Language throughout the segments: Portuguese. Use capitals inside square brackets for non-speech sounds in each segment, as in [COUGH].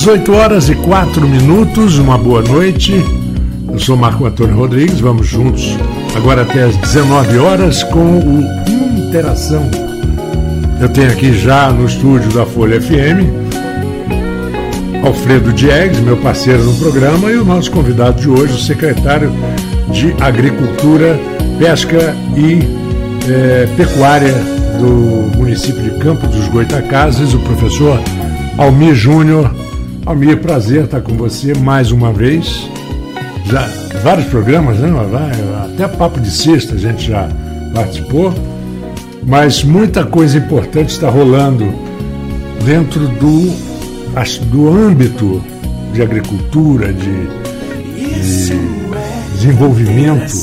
18 horas e 4 minutos, uma boa noite. Eu sou Marco Antônio Rodrigues, vamos juntos agora até as 19 horas com o Interação. Eu tenho aqui já no estúdio da Folha FM Alfredo Diegues, meu parceiro no programa, e o nosso convidado de hoje, o secretário de Agricultura, Pesca e é, Pecuária do município de Campo dos Goitacazes, o professor Almir Júnior. Almir, prazer estar com você mais uma vez. Já vários programas, né? Até Papo de Sexta a gente já participou, mas muita coisa importante está rolando dentro do, do âmbito de agricultura, de, de desenvolvimento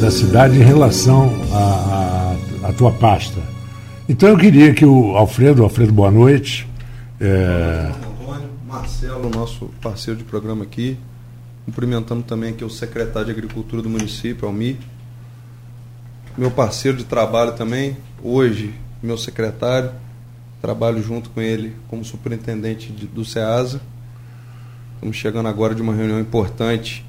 da cidade em relação à tua pasta. Então eu queria que o Alfredo, Alfredo, boa noite, é... Marcelo, nosso parceiro de programa aqui. Cumprimentando também aqui o secretário de Agricultura do município, Almi. Meu parceiro de trabalho também, hoje, meu secretário. Trabalho junto com ele como superintendente de, do SEASA. Estamos chegando agora de uma reunião importante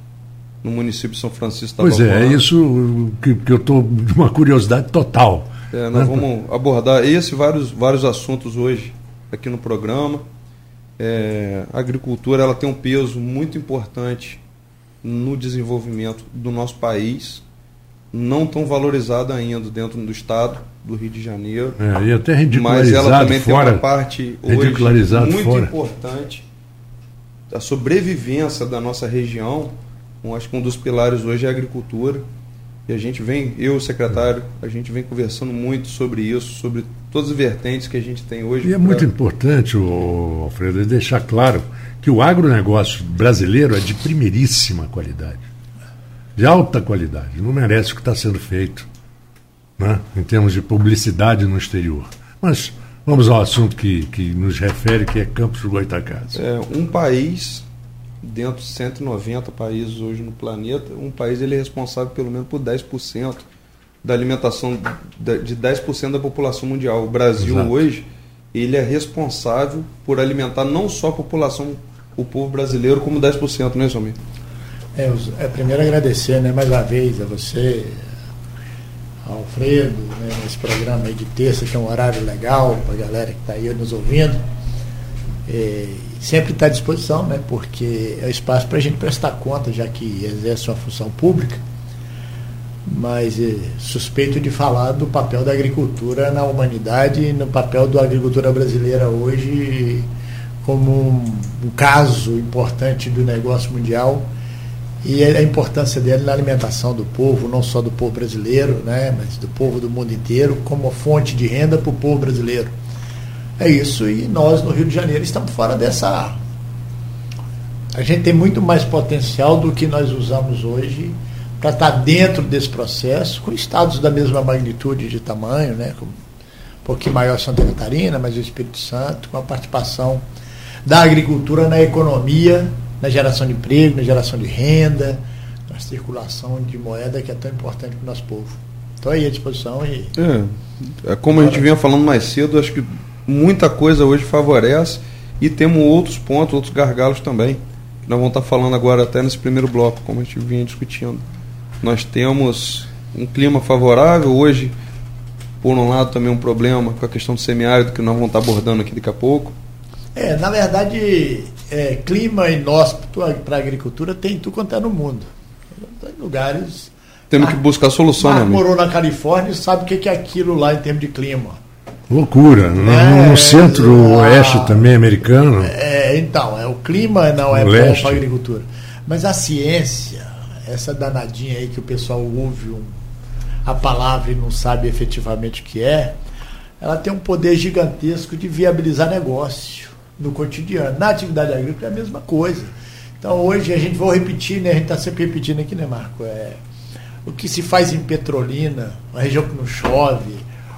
no município de São Francisco da Pois é, é isso que, que eu estou de uma curiosidade total. É, nós vamos abordar esse e vários, vários assuntos hoje aqui no programa. É, a agricultura ela tem um peso muito importante no desenvolvimento do nosso país, não tão valorizado ainda dentro do estado do Rio de Janeiro. É, e até ridicularizado Mas ela também fora, tem uma parte hoje muito fora. importante da sobrevivência da nossa região. Eu acho que um dos pilares hoje é a agricultura. E a gente vem, eu, secretário, a gente vem conversando muito sobre isso, sobre todas as vertentes que a gente tem hoje. E é pra... muito importante, o Alfredo, deixar claro que o agronegócio brasileiro é de primeiríssima qualidade, de alta qualidade, não merece o que está sendo feito né, em termos de publicidade no exterior. Mas vamos ao assunto que, que nos refere, que é Campos do Goitacazes. É, um país dentro de 190 países hoje no planeta, um país ele é responsável pelo menos por 10% da alimentação de 10% da população mundial. O Brasil Exato. hoje, ele é responsável por alimentar não só a população, o povo brasileiro, como 10%, né, Somir? É, é, primeiro agradecer né, mais uma vez a você, ao Alfredo, né, nesse programa aí de terça, que é um horário legal para a galera que está aí nos ouvindo. É, sempre está à disposição, né, porque é o espaço para a gente prestar conta, já que exerce uma função pública, mas é, suspeito de falar do papel da agricultura na humanidade e no papel da agricultura brasileira hoje como um, um caso importante do negócio mundial e a importância dele na alimentação do povo, não só do povo brasileiro, né, mas do povo do mundo inteiro, como fonte de renda para o povo brasileiro. É isso, e nós no Rio de Janeiro estamos fora dessa. A gente tem muito mais potencial do que nós usamos hoje para estar tá dentro desse processo, com estados da mesma magnitude de tamanho, né? um pouquinho maior Santa Catarina, mas o Espírito Santo, com a participação da agricultura na economia, na geração de emprego, na geração de renda, na circulação de moeda que é tão importante para o nosso povo. Estou aí à disposição e. É, é como a gente vinha falando mais cedo, acho que muita coisa hoje favorece e temos outros pontos, outros gargalos também. Nós vamos estar falando agora até nesse primeiro bloco, como a gente vinha discutindo. Nós temos um clima favorável hoje, por um lado também um problema com a questão do semiárido que nós vamos estar abordando aqui daqui a pouco. É, na verdade, é, clima inóspito para a agricultura tem tudo quanto é no mundo. Tem lugares. Temos que buscar solução, né? morou na Califórnia e sabe o que é aquilo lá em termos de clima. Loucura. No, é, no centro-oeste também americano. É, então, é, o clima não é bom para a agricultura. Mas a ciência, essa danadinha aí que o pessoal ouve um, a palavra e não sabe efetivamente o que é, ela tem um poder gigantesco de viabilizar negócio no cotidiano. Na atividade agrícola é a mesma coisa. Então hoje a gente vai repetir, né? A gente está sempre repetindo aqui, né, Marco? É, o que se faz em Petrolina, uma região que não chove,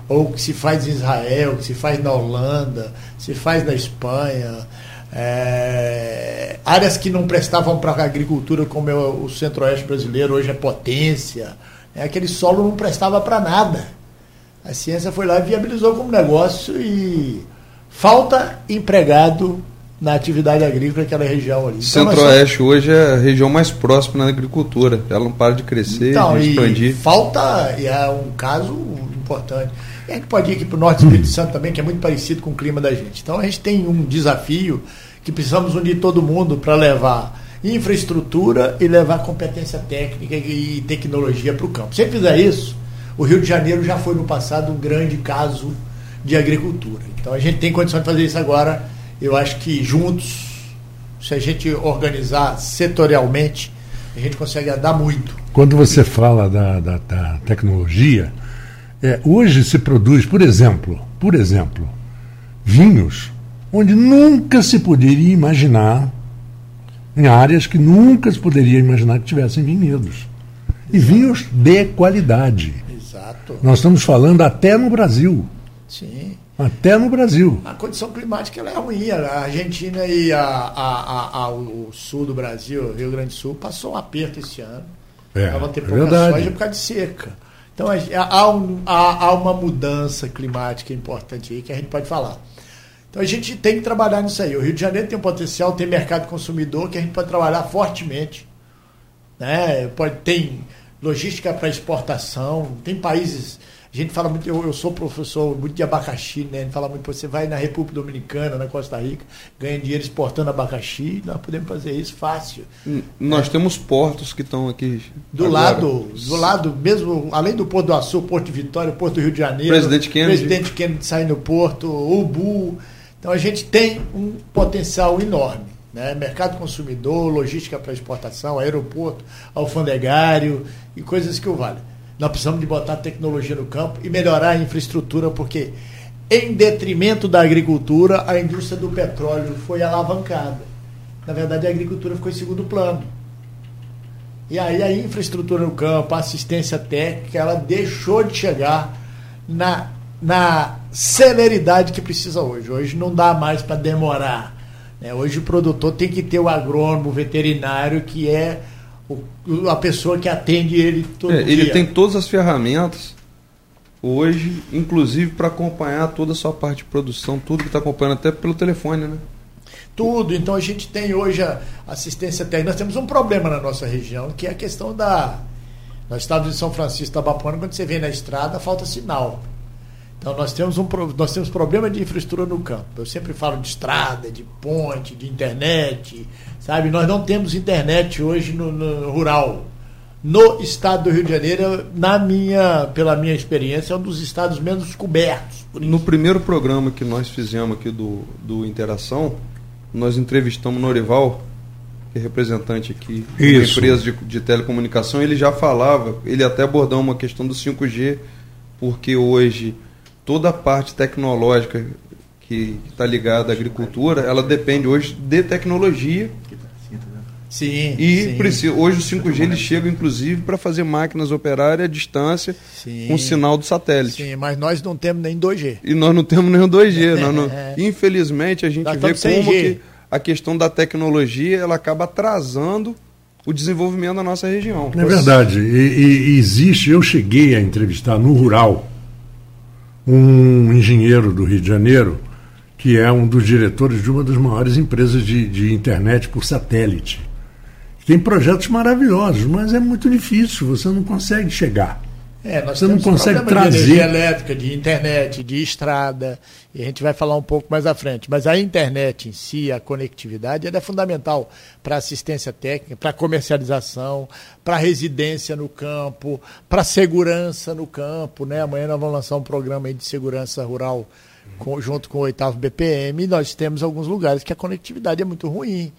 ou que se faz em Israel, que se faz na Holanda, se faz na Espanha, é, áreas que não prestavam para a agricultura, como é o centro-oeste brasileiro, hoje é potência, é, aquele solo não prestava para nada. A ciência foi lá e viabilizou como negócio e falta empregado na atividade agrícola daquela região ali. Então, Centro-Oeste hoje é a região mais próxima na agricultura. Ela não para de crescer, então, de expandir. falta, e é um caso importante. E a gente pode ir aqui para o Norte do Espírito Santo também, que é muito parecido com o clima da gente. Então a gente tem um desafio que precisamos unir todo mundo para levar infraestrutura e levar competência técnica e tecnologia para o campo. Se fizer isso, o Rio de Janeiro já foi no passado um grande caso de agricultura. Então a gente tem condição de fazer isso agora. Eu acho que juntos, se a gente organizar setorialmente, a gente consegue andar muito. Quando você fala da, da, da tecnologia, é, hoje se produz, por exemplo, por exemplo, vinhos onde nunca se poderia imaginar, em áreas que nunca se poderia imaginar que tivessem vinhedos. E vinhos de qualidade. Exato. Nós estamos falando até no Brasil. Sim. Até no Brasil. A condição climática é ruim. A Argentina e a, a, a, o sul do Brasil, Rio Grande do Sul, passou um aperto esse ano. É, Ela ter é pouca verdade. soja por causa de seca. Então há, um, há, há uma mudança climática importante aí que a gente pode falar. Então a gente tem que trabalhar nisso aí. O Rio de Janeiro tem um potencial, tem mercado consumidor que a gente pode trabalhar fortemente. Né? Pode, tem logística para exportação, tem países a gente fala muito, eu, eu sou professor muito de abacaxi, né? A gente fala muito, você vai na República Dominicana, na Costa Rica, ganha dinheiro exportando abacaxi, nós podemos fazer isso fácil. Nós é. temos portos que estão aqui. Do agora. lado, do lado, mesmo, além do Porto do Açu, Porto de Vitória, Porto do Rio de Janeiro, Presidente Kennedy, Presidente Kennedy sai no Porto, Ubu. Então a gente tem um potencial enorme. Né? Mercado consumidor, logística para exportação, aeroporto, alfandegário e coisas que o valem. Nós precisamos de botar tecnologia no campo e melhorar a infraestrutura, porque em detrimento da agricultura, a indústria do petróleo foi alavancada. Na verdade, a agricultura ficou em segundo plano. E aí a infraestrutura no campo, a assistência técnica, ela deixou de chegar na, na celeridade que precisa hoje. Hoje não dá mais para demorar. Né? Hoje o produtor tem que ter o agrônomo, o veterinário, que é o, a pessoa que atende ele todo é, dia. Ele tem todas as ferramentas hoje, inclusive para acompanhar toda a sua parte de produção, tudo que está acompanhando até pelo telefone, né? Tudo. Então a gente tem hoje a assistência técnica. Nós temos um problema na nossa região, que é a questão da. Nós estamos em São Francisco da Bapuana, quando você vem na estrada, falta sinal. Então nós temos um nós temos problema de infraestrutura no campo. Eu sempre falo de estrada, de ponte, de internet, sabe? Nós não temos internet hoje no, no rural. No estado do Rio de Janeiro, na minha, pela minha experiência, é um dos estados menos cobertos. No primeiro programa que nós fizemos aqui do, do Interação, nós entrevistamos Norival, que é representante aqui da empresa de, de telecomunicação, ele já falava, ele até abordou uma questão do 5G, porque hoje toda a parte tecnológica que está ligada à agricultura, ela depende hoje de tecnologia. Sim. E sim. Precisa, hoje o 5G ele chega inclusive para fazer máquinas operarem à distância sim. com sinal do satélite. Sim, mas nós não temos nem 2G. E nós não temos nem 2G. [LAUGHS] não, infelizmente a gente nós vê como que a questão da tecnologia ela acaba atrasando o desenvolvimento da nossa região. É verdade. E, e existe, eu cheguei a entrevistar no rural um engenheiro do Rio de Janeiro, que é um dos diretores de uma das maiores empresas de, de internet por satélite. Tem projetos maravilhosos, mas é muito difícil, você não consegue chegar. É, nós você não consegue trazer de energia elétrica, de internet, de estrada, e a gente vai falar um pouco mais à frente. Mas a internet em si, a conectividade, ela é fundamental para assistência técnica, para comercialização, para residência no campo, para segurança no campo. Né? Amanhã nós vamos lançar um programa de segurança rural com, junto com o oitavo BPM. E nós temos alguns lugares que a conectividade é muito ruim.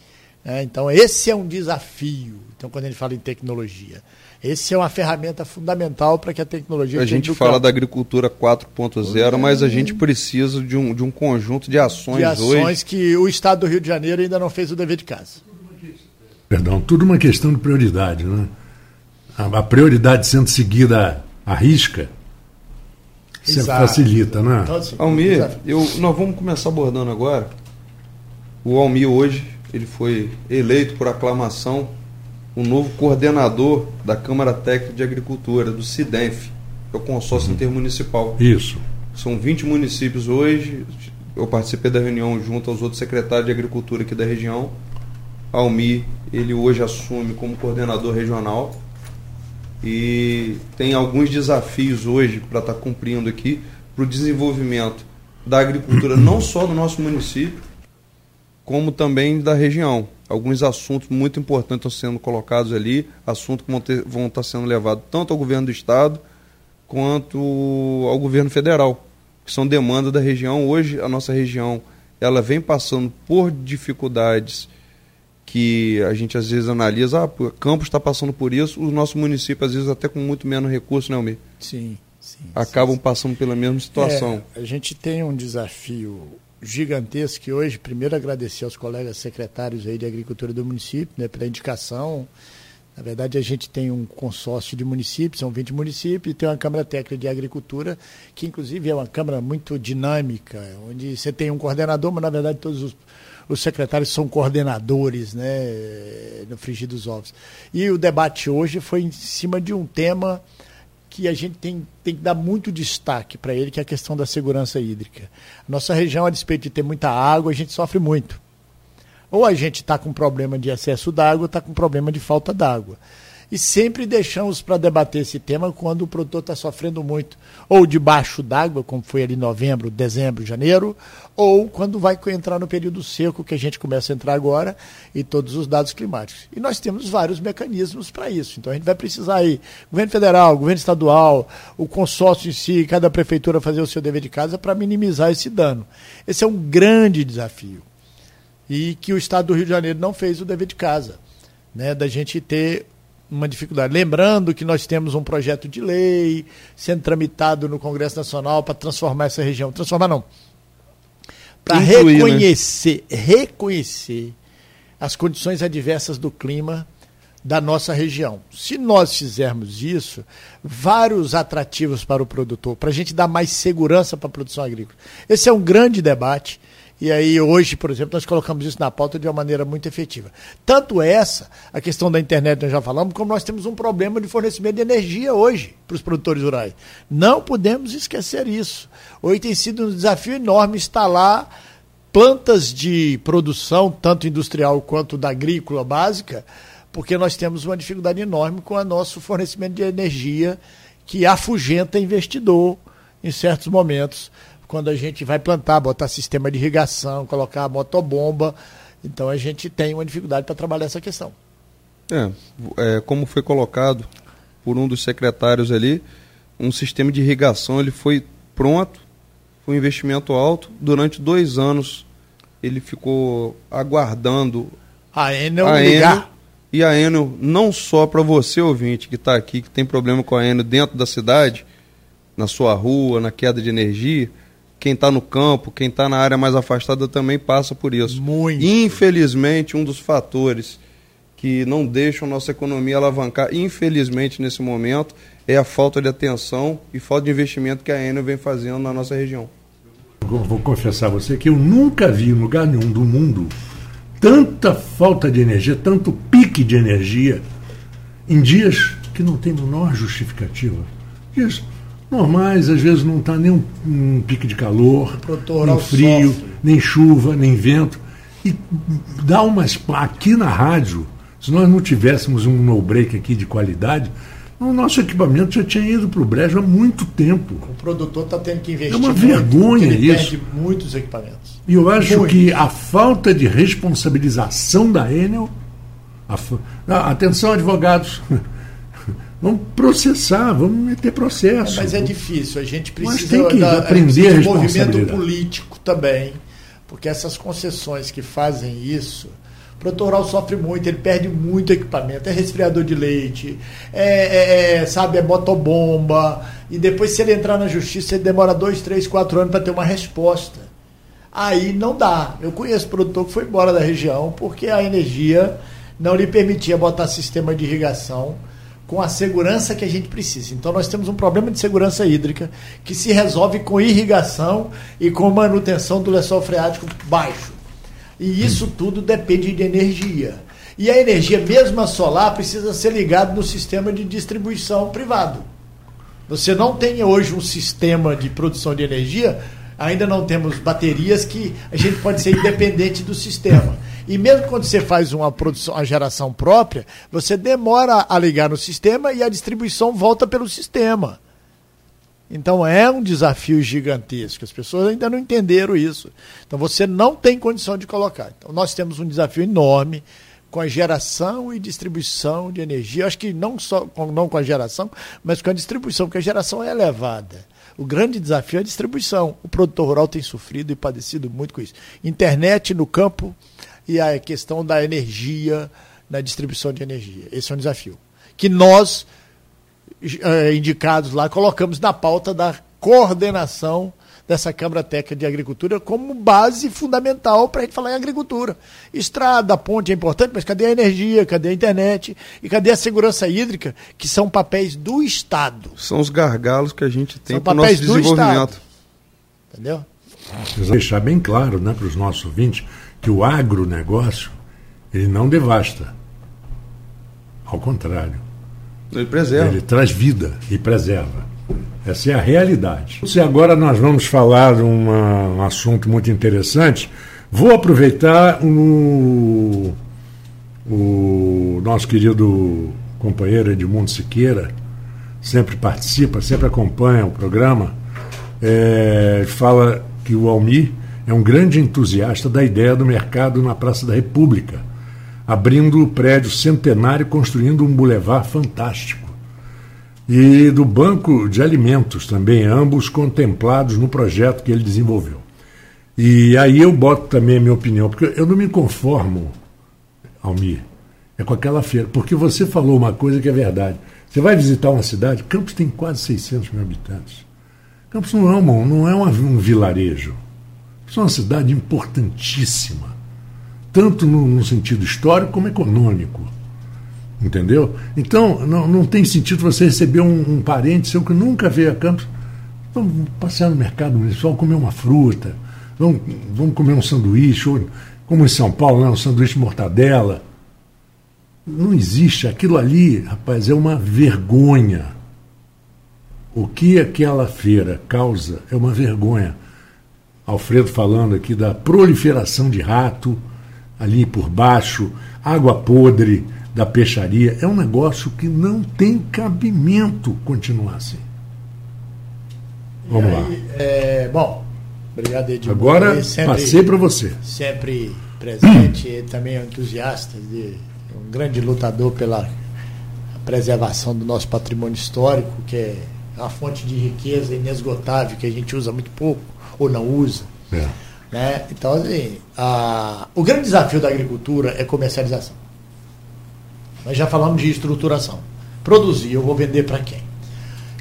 Né? Então, esse é um desafio. Então, quando a gente fala em tecnologia. Esse é uma ferramenta fundamental para que a tecnologia. A gente fala campo. da agricultura 4.0, mas a gente precisa de um, de um conjunto de ações. De ações hoje. que o Estado do Rio de Janeiro ainda não fez o dever de casa. Perdão, tudo uma questão de prioridade, né? A, a prioridade sendo seguida à risca sempre facilita, né? Então, assim, Almir, eu, nós vamos começar abordando agora. O Almir hoje ele foi eleito por aclamação o novo coordenador da Câmara Técnica de Agricultura, do CIDENF, que é o consórcio uhum. intermunicipal. Isso. São 20 municípios hoje, eu participei da reunião junto aos outros secretários de agricultura aqui da região. Almi, ele hoje assume como coordenador regional e tem alguns desafios hoje para estar tá cumprindo aqui para o desenvolvimento da agricultura, [CLEARS THROAT] não só do nosso município, como também da região. Alguns assuntos muito importantes estão sendo colocados ali, assuntos que vão, ter, vão estar sendo levados tanto ao governo do Estado quanto ao governo federal, que são demandas da região. Hoje, a nossa região ela vem passando por dificuldades que a gente às vezes analisa, ah, o Campos está passando por isso, o nosso município às vezes até com muito menos recursos, né, Almir? Sim, sim. Acabam sim, passando pela mesma situação. É, a gente tem um desafio gigantesco que hoje, primeiro agradecer aos colegas secretários aí de agricultura do município, né, pela indicação. Na verdade, a gente tem um consórcio de municípios, são 20 municípios, e tem uma Câmara Técnica de Agricultura, que inclusive é uma Câmara muito dinâmica, onde você tem um coordenador, mas na verdade todos os os secretários são coordenadores né, no frigir dos ovos. E o debate hoje foi em cima de um tema que a gente tem, tem que dar muito destaque para ele, que é a questão da segurança hídrica. Nossa região, a despeito de ter muita água, a gente sofre muito. Ou a gente está com problema de excesso d'água, está com problema de falta d'água e sempre deixamos para debater esse tema quando o produtor está sofrendo muito, ou debaixo d'água, como foi ali em novembro, dezembro, janeiro, ou quando vai entrar no período seco, que a gente começa a entrar agora, e todos os dados climáticos. E nós temos vários mecanismos para isso. Então a gente vai precisar aí, governo federal, governo estadual, o consórcio em si, cada prefeitura fazer o seu dever de casa para minimizar esse dano. Esse é um grande desafio. E que o Estado do Rio de Janeiro não fez o dever de casa. Né, da gente ter uma dificuldade. Lembrando que nós temos um projeto de lei sendo tramitado no Congresso Nacional para transformar essa região. Transformar não. Para né? reconhecer, né? reconhecer as condições adversas do clima da nossa região. Se nós fizermos isso, vários atrativos para o produtor, para a gente dar mais segurança para a produção agrícola. Esse é um grande debate e aí, hoje, por exemplo, nós colocamos isso na pauta de uma maneira muito efetiva. Tanto essa, a questão da internet nós já falamos, como nós temos um problema de fornecimento de energia hoje para os produtores rurais. Não podemos esquecer isso. Hoje tem sido um desafio enorme instalar plantas de produção, tanto industrial quanto da agrícola básica, porque nós temos uma dificuldade enorme com o nosso fornecimento de energia que afugenta investidor em certos momentos quando a gente vai plantar, botar sistema de irrigação, colocar a motobomba. Então a gente tem uma dificuldade para trabalhar essa questão. É, é, como foi colocado por um dos secretários ali, um sistema de irrigação ele foi pronto, foi um investimento alto. Durante dois anos ele ficou aguardando a Enel a ligar. Enel, e a Enel, não só para você, ouvinte, que está aqui, que tem problema com a Enel dentro da cidade, na sua rua, na queda de energia, quem está no campo, quem está na área mais afastada também passa por isso. Muito. Infelizmente, um dos fatores que não deixam nossa economia alavancar, infelizmente, nesse momento, é a falta de atenção e falta de investimento que a Enel vem fazendo na nossa região. Eu vou confessar a você que eu nunca vi em lugar nenhum do mundo tanta falta de energia, tanto pique de energia em dias que não tem menor justificativa. Dias normais, às vezes não está nem um, um, pique de calor, nem frio, sofre. nem chuva, nem vento. E dá umas. Aqui na rádio, se nós não tivéssemos um no-break aqui de qualidade, o nosso equipamento já tinha ido para o brejo há muito tempo. O produtor está tendo que investir. É uma vergonha ele isso. Perde muitos equipamentos. E eu acho muito. que a falta de responsabilização da Enel. A, atenção, advogados. [LAUGHS] Vamos processar, vamos meter processo. É, mas é difícil, a gente precisa mas tem que da, aprender a, a movimento político também, porque essas concessões que fazem isso, o produtor sofre muito, ele perde muito equipamento, é resfriador de leite, é, é, é sabe, é motobomba, e depois se ele entrar na justiça, ele demora dois, três, quatro anos para ter uma resposta. Aí não dá. Eu conheço produtor que foi embora da região porque a energia não lhe permitia botar sistema de irrigação com a segurança que a gente precisa. Então nós temos um problema de segurança hídrica que se resolve com irrigação e com manutenção do lençol freático baixo. E isso tudo depende de energia. E a energia, mesmo a solar, precisa ser ligada no sistema de distribuição privado. Você não tem hoje um sistema de produção de energia Ainda não temos baterias que a gente pode ser independente do sistema. E mesmo quando você faz uma produção, uma geração própria, você demora a ligar no sistema e a distribuição volta pelo sistema. Então é um desafio gigantesco. As pessoas ainda não entenderam isso. Então você não tem condição de colocar. Então nós temos um desafio enorme com a geração e distribuição de energia. Acho que não só não com a geração, mas com a distribuição, porque a geração é elevada. O grande desafio é a distribuição. O produtor rural tem sofrido e padecido muito com isso. Internet no campo e a questão da energia na distribuição de energia. Esse é um desafio. Que nós, eh, indicados lá, colocamos na pauta da coordenação dessa Câmara Técnica de Agricultura como base fundamental para a gente falar em agricultura. Estrada, ponte é importante, mas cadê a energia, cadê a internet e cadê a segurança hídrica, que são papéis do Estado? São os gargalos que a gente tem para o nosso desenvolvimento. Entendeu? Precisa deixar bem claro né, para os nossos ouvintes que o agronegócio ele não devasta. Ao contrário. Ele preserva. Ele traz vida e preserva. Essa é a realidade. E agora nós vamos falar de uma, um assunto muito interessante. Vou aproveitar o, o nosso querido companheiro Edmundo Siqueira, sempre participa, sempre acompanha o programa, é, fala que o Almir é um grande entusiasta da ideia do mercado na Praça da República, abrindo o prédio centenário construindo um bulevar fantástico e do Banco de Alimentos também, ambos contemplados no projeto que ele desenvolveu. E aí eu boto também a minha opinião, porque eu não me conformo, Almir, é com aquela feira, porque você falou uma coisa que é verdade. Você vai visitar uma cidade, Campos tem quase 600 mil habitantes. Campos não é, uma, não é um vilarejo. Campos é uma cidade importantíssima, tanto no, no sentido histórico como econômico. Entendeu? Então, não, não tem sentido você receber um, um parente seu que nunca veio a Campos. Vamos passear no mercado municipal, comer uma fruta, vamos, vamos comer um sanduíche, ou, como em São Paulo, né, um sanduíche mortadela. Não existe. Aquilo ali, rapaz, é uma vergonha. O que aquela feira causa é uma vergonha. Alfredo falando aqui da proliferação de rato ali por baixo, água podre da peixaria. É um negócio que não tem cabimento continuar assim. Vamos aí, lá. É, bom, obrigado, Edmundo. Agora sempre, passei para você. Sempre presente, também é um entusiasta, de, um grande lutador pela preservação do nosso patrimônio histórico, que é uma fonte de riqueza inesgotável que a gente usa muito pouco ou não usa. É. Né? Então, assim, a, o grande desafio da agricultura é comercialização. Nós já falamos de estruturação. Produzir, eu vou vender para quem?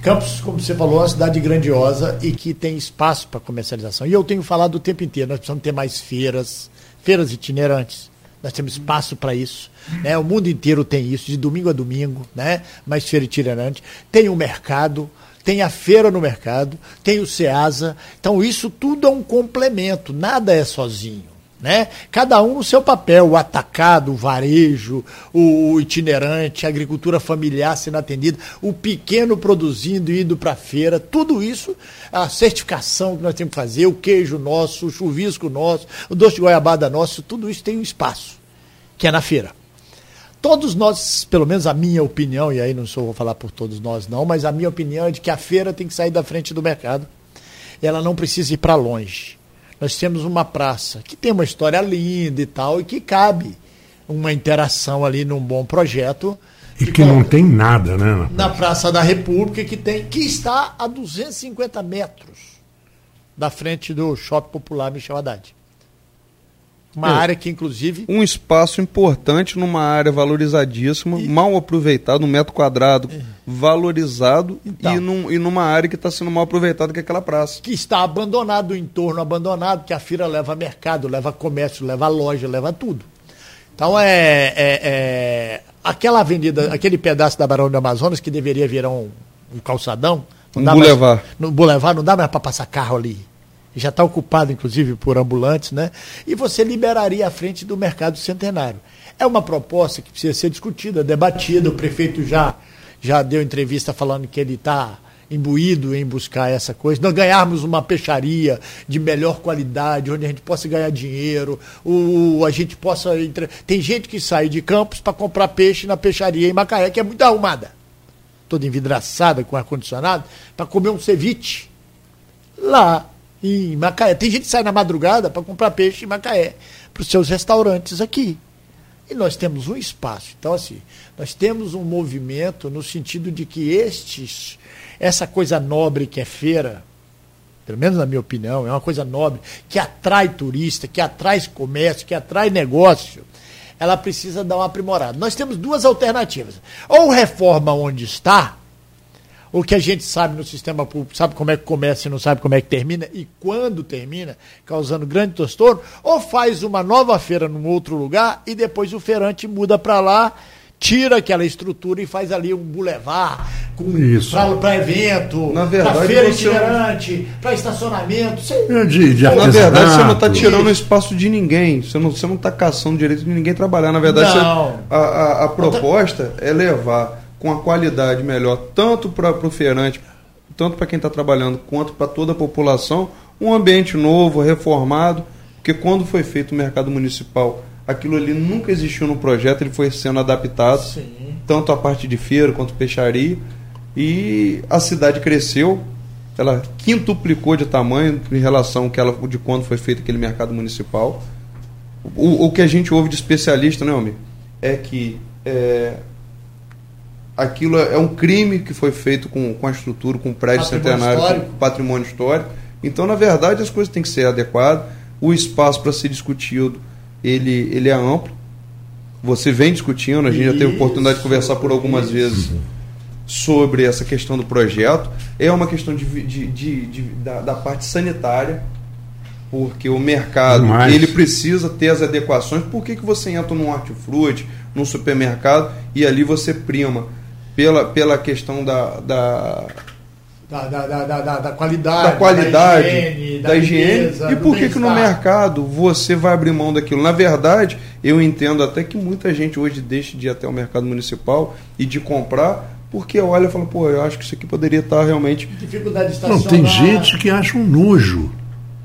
Campos, como você falou, é uma cidade grandiosa e que tem espaço para comercialização. E eu tenho falado o tempo inteiro, nós precisamos ter mais feiras, feiras itinerantes. Nós temos espaço para isso. Né? O mundo inteiro tem isso, de domingo a domingo, né? mais feira itinerante. Tem o mercado, tem a feira no mercado, tem o SEASA. Então, isso tudo é um complemento, nada é sozinho. Né? Cada um no seu papel, o atacado, o varejo, o itinerante, a agricultura familiar sendo atendida, o pequeno produzindo e indo para a feira, tudo isso, a certificação que nós temos que fazer, o queijo nosso, o chuvisco nosso, o doce de goiabada nosso, tudo isso tem um espaço, que é na feira. Todos nós, pelo menos a minha opinião, e aí não sou vou falar por todos nós não, mas a minha opinião é de que a feira tem que sair da frente do mercado. Ela não precisa ir para longe nós temos uma praça que tem uma história linda e tal, e que cabe uma interação ali num bom projeto. E que não tem nada, né? Na praça. na praça da República, que, tem, que está a 250 metros da frente do Shopping Popular Michel Haddad. Uma é. área que, inclusive. Um espaço importante numa área valorizadíssima, e... mal aproveitado, um metro quadrado é. valorizado então, e, num, e numa área que está sendo mal aproveitada, que é aquela praça. Que está abandonado, o entorno abandonado, que a feira leva mercado, leva comércio, leva loja, leva tudo. Então é, é, é aquela avenida, aquele pedaço da Barão do Amazonas que deveria virar um, um calçadão. Um bulevar. Mais, no bulevar não dá mais para passar carro ali já está ocupado inclusive por ambulantes, né? E você liberaria a frente do mercado centenário. É uma proposta que precisa ser discutida, debatida. O prefeito já, já deu entrevista falando que ele está imbuído em buscar essa coisa, nós ganharmos uma peixaria de melhor qualidade, onde a gente possa ganhar dinheiro, o, a gente possa. Entre... Tem gente que sai de Campos para comprar peixe na peixaria em Macaé, que é muito arrumada, toda envidraçada com ar-condicionado, para comer um ceviche lá em Macaé. Tem gente que sai na madrugada para comprar peixe em Macaé, para os seus restaurantes aqui. E nós temos um espaço. Então, assim, nós temos um movimento no sentido de que estes, essa coisa nobre que é feira, pelo menos na minha opinião, é uma coisa nobre, que atrai turista, que atrai comércio, que atrai negócio, ela precisa dar uma aprimorada. Nós temos duas alternativas. Ou reforma onde está, o que a gente sabe no sistema público, sabe como é que começa e não sabe como é que termina, e quando termina, causando grande transtorno, ou faz uma nova feira num outro lugar e depois o feirante muda para lá, tira aquela estrutura e faz ali um bulevar para evento, para feira você... itinerante, para estacionamento. Você... De, de Na verdade, você não está tirando o espaço de ninguém, você não está você não tá caçando direito de ninguém trabalhar. Na verdade, você, a, a, a proposta é levar com a qualidade melhor, tanto para o feirante, tanto para quem está trabalhando, quanto para toda a população, um ambiente novo, reformado, porque quando foi feito o mercado municipal, aquilo ali nunca existiu no projeto, ele foi sendo adaptado, Sim. tanto a parte de feira quanto peixaria, e a cidade cresceu, ela quintuplicou de tamanho em relação que ela, de quando foi feito aquele mercado municipal. O, o que a gente ouve de especialista, né, homem, é que é, aquilo é um crime que foi feito com, com a estrutura, com o prédio patrimônio centenário, histórico. com patrimônio histórico. Então, na verdade, as coisas têm que ser adequadas. O espaço para ser discutido, ele, ele é amplo. Você vem discutindo, a gente Isso. já teve oportunidade de conversar por algumas Isso. vezes sobre essa questão do projeto. É uma questão de, de, de, de da, da, parte sanitária, porque o mercado ele precisa ter as adequações. Por que, que você entra num hortifruti, num supermercado e ali você prima pela, pela questão da, da da, da, da, da, da, qualidade, da, qualidade, da higiene. Da higiene. e por que, que no mercado você vai abrir mão daquilo? Na verdade, eu entendo até que muita gente hoje deixa de ir até o mercado municipal e de comprar, porque olha e fala, pô, eu acho que isso aqui poderia estar realmente. Dificuldade de Não, tem gente que acha um nojo.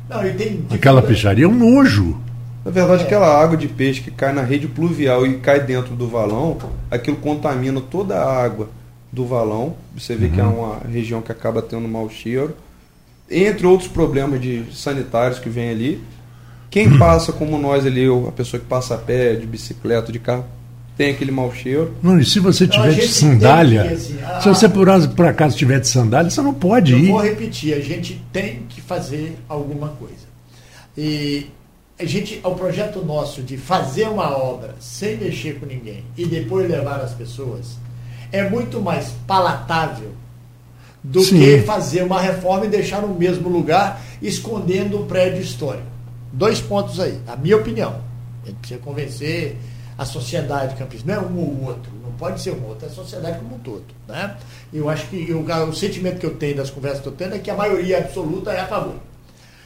Não, e tem Aquela peixaria é um nojo. Na verdade, é. aquela água de peixe que cai na rede pluvial e cai dentro do valão, aquilo contamina toda a água do valão. Você vê uhum. que é uhum. uma região que acaba tendo mau cheiro. Entre outros problemas de sanitários que vem ali. Quem uhum. [COUGHS] passa como nós ali, a pessoa que passa a pé, de bicicleta, de carro, tem aquele mau cheiro. Não, e se você tiver de sandália, que, assim, se você por, por acaso tiver de sandália, você não pode eu ir. Eu vou repetir, a gente tem que fazer alguma coisa. E a gente, o projeto nosso de fazer uma obra sem mexer com ninguém e depois levar as pessoas é muito mais palatável do Sim. que fazer uma reforma e deixar no mesmo lugar escondendo o prédio histórico. Dois pontos aí, a minha opinião. A gente precisa convencer a sociedade campista. Não é um ou outro, não pode ser um outro, é a sociedade como um todo. Né? Eu acho que eu, o sentimento que eu tenho das conversas que eu tenho é que a maioria absoluta é a favor.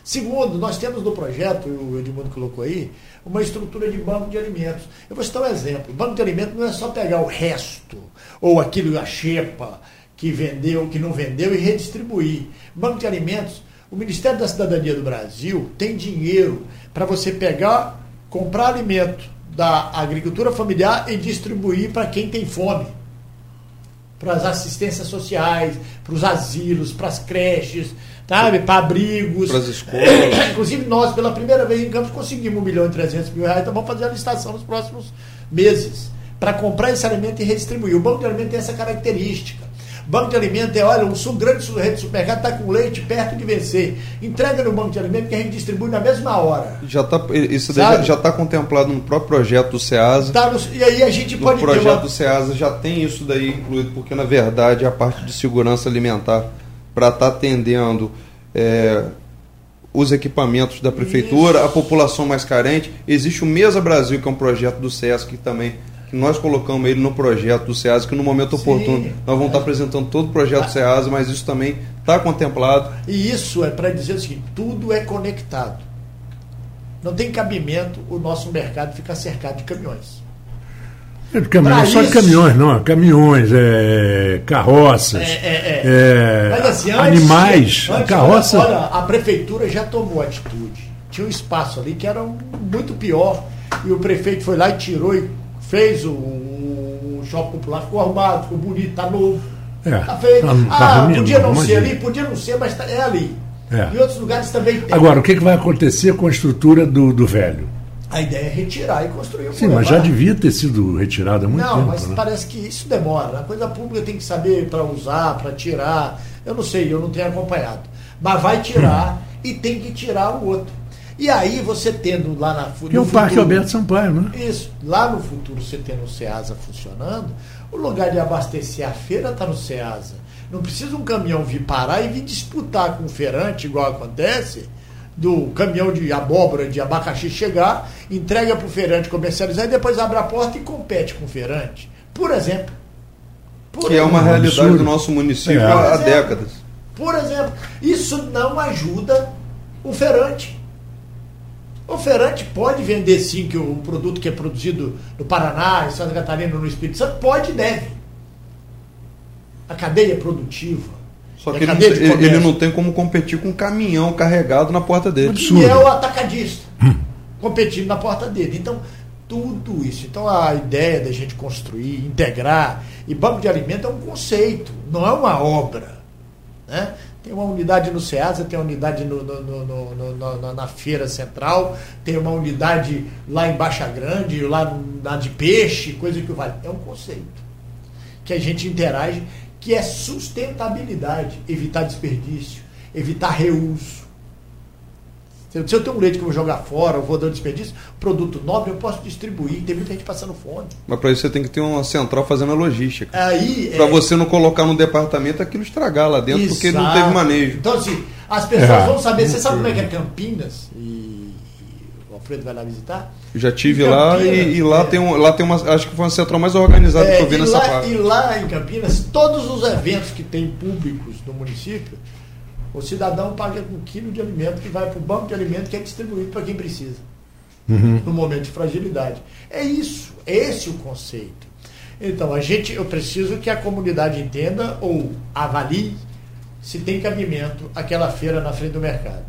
Segundo, nós temos no projeto, o Edmundo colocou aí, uma estrutura de banco de alimentos. Eu vou citar um exemplo. Banco de alimentos não é só pegar o resto, ou aquilo, a xepa, que vendeu, que não vendeu, e redistribuir. Banco de alimentos, o Ministério da Cidadania do Brasil tem dinheiro para você pegar, comprar alimento da agricultura familiar e distribuir para quem tem fome para as assistências sociais, para os asilos, para as creches, sabe? Para abrigos. Para as escolas. [COUGHS] Inclusive, nós, pela primeira vez em Campos, conseguimos 1 milhão e 300 mil reais, então vamos fazer a licitação nos próximos meses para comprar esse alimento e redistribuir. O Banco de Alimento tem essa característica. Banco de alimento é, olha, um grande rede de supermercado está com leite perto de vencer. Entrega no banco de alimento que a gente distribui na mesma hora. Já tá, isso já está contemplado no próprio projeto do SEASA. Tá no, e aí a gente pode. O projeto uma... do SEASA já tem isso daí incluído, porque na verdade a parte de segurança alimentar para estar tá atendendo é, os equipamentos da prefeitura, Isso. a população mais carente. Existe o Mesa Brasil, que é um projeto do SESC também, que nós colocamos ele no projeto do SEASA, que no momento Sim, oportuno nós vamos é. estar apresentando todo o projeto do SEASA, mas isso também está contemplado. E isso é para dizer o seguinte: tudo é conectado. Não tem cabimento o nosso mercado ficar cercado de caminhões. É, caminhão, não só de caminhões, não. Caminhões, é, carroças, é, é, é. Mas, assim, antes, animais, antes, carroça. Olha, a prefeitura já tomou atitude. Tinha um espaço ali que era muito pior. E o prefeito foi lá e tirou e fez o, o shopping popular, ficou arrumado, ficou bonito, tá novo. É, tá feito. Tá, tá ah, podia não ser ali, podia não ser, mas tá, é ali. É. Em outros lugares também tem. Agora, o que, que vai acontecer com a estrutura do, do velho? A ideia é retirar e construir um Sim, mas já devia ter sido retirado há muito não, tempo. Não, mas né? parece que isso demora. A coisa pública tem que saber para usar, para tirar. Eu não sei, eu não tenho acompanhado. Mas vai tirar hum. e tem que tirar o outro. E aí você tendo lá na E o Parque Alberto Sampaio, né? Isso. Lá no futuro, você tendo o SEASA funcionando, o lugar de abastecer a feira está no SEASA. Não precisa um caminhão vir parar e vir disputar com o feirante, igual acontece, do caminhão de abóbora, de abacaxi chegar, entrega para o feirante comercializar e depois abre a porta e compete com o feirante. Por exemplo. Por que exemplo. é uma realidade absurdo. do nosso município é. há exemplo, décadas. Por exemplo, isso não ajuda o feirante. O feirante pode vender sim que o produto que é produzido no Paraná, em Santa Catarina, no Espírito Santo, pode e deve a cadeia produtiva. Só que ele, ele, não tem como competir com um caminhão carregado na porta dele. E é o atacadista competindo na porta dele. Então, tudo isso. Então, a ideia da gente construir, integrar, e banco de alimento é um conceito, não é uma obra. Né? Tem uma unidade no SEASA, tem uma unidade no, no, no, na Feira Central, tem uma unidade lá em Baixa Grande, lá na de peixe, coisa que vale. É um conceito que a gente interage que é sustentabilidade, evitar desperdício, evitar reuso. Se eu tenho um leite que eu vou jogar fora, eu vou dar desperdício, produto nobre eu posso distribuir. Tem muita gente passando fome. Mas para isso você tem que ter uma central fazendo a logística. Aí para é... você não colocar no departamento aquilo estragar lá dentro Exato. porque não teve manejo. Então assim, as pessoas é. vão saber. Você sabe como é que é Campinas? E Alfredo vai lá visitar? Já tive lá e, e, lá é. tem um, lá tem uma, acho que foi uma central mais organizada é, que eu vi nessa lá, parte. E lá em Campinas, todos os eventos que tem públicos no município, o cidadão paga um quilo de alimento que vai para o banco de alimento que é distribuído para quem precisa. Uhum. No momento de fragilidade. É isso, é esse o conceito. Então, a gente, eu preciso que a comunidade entenda ou avalie se tem cabimento aquela feira na frente do mercado.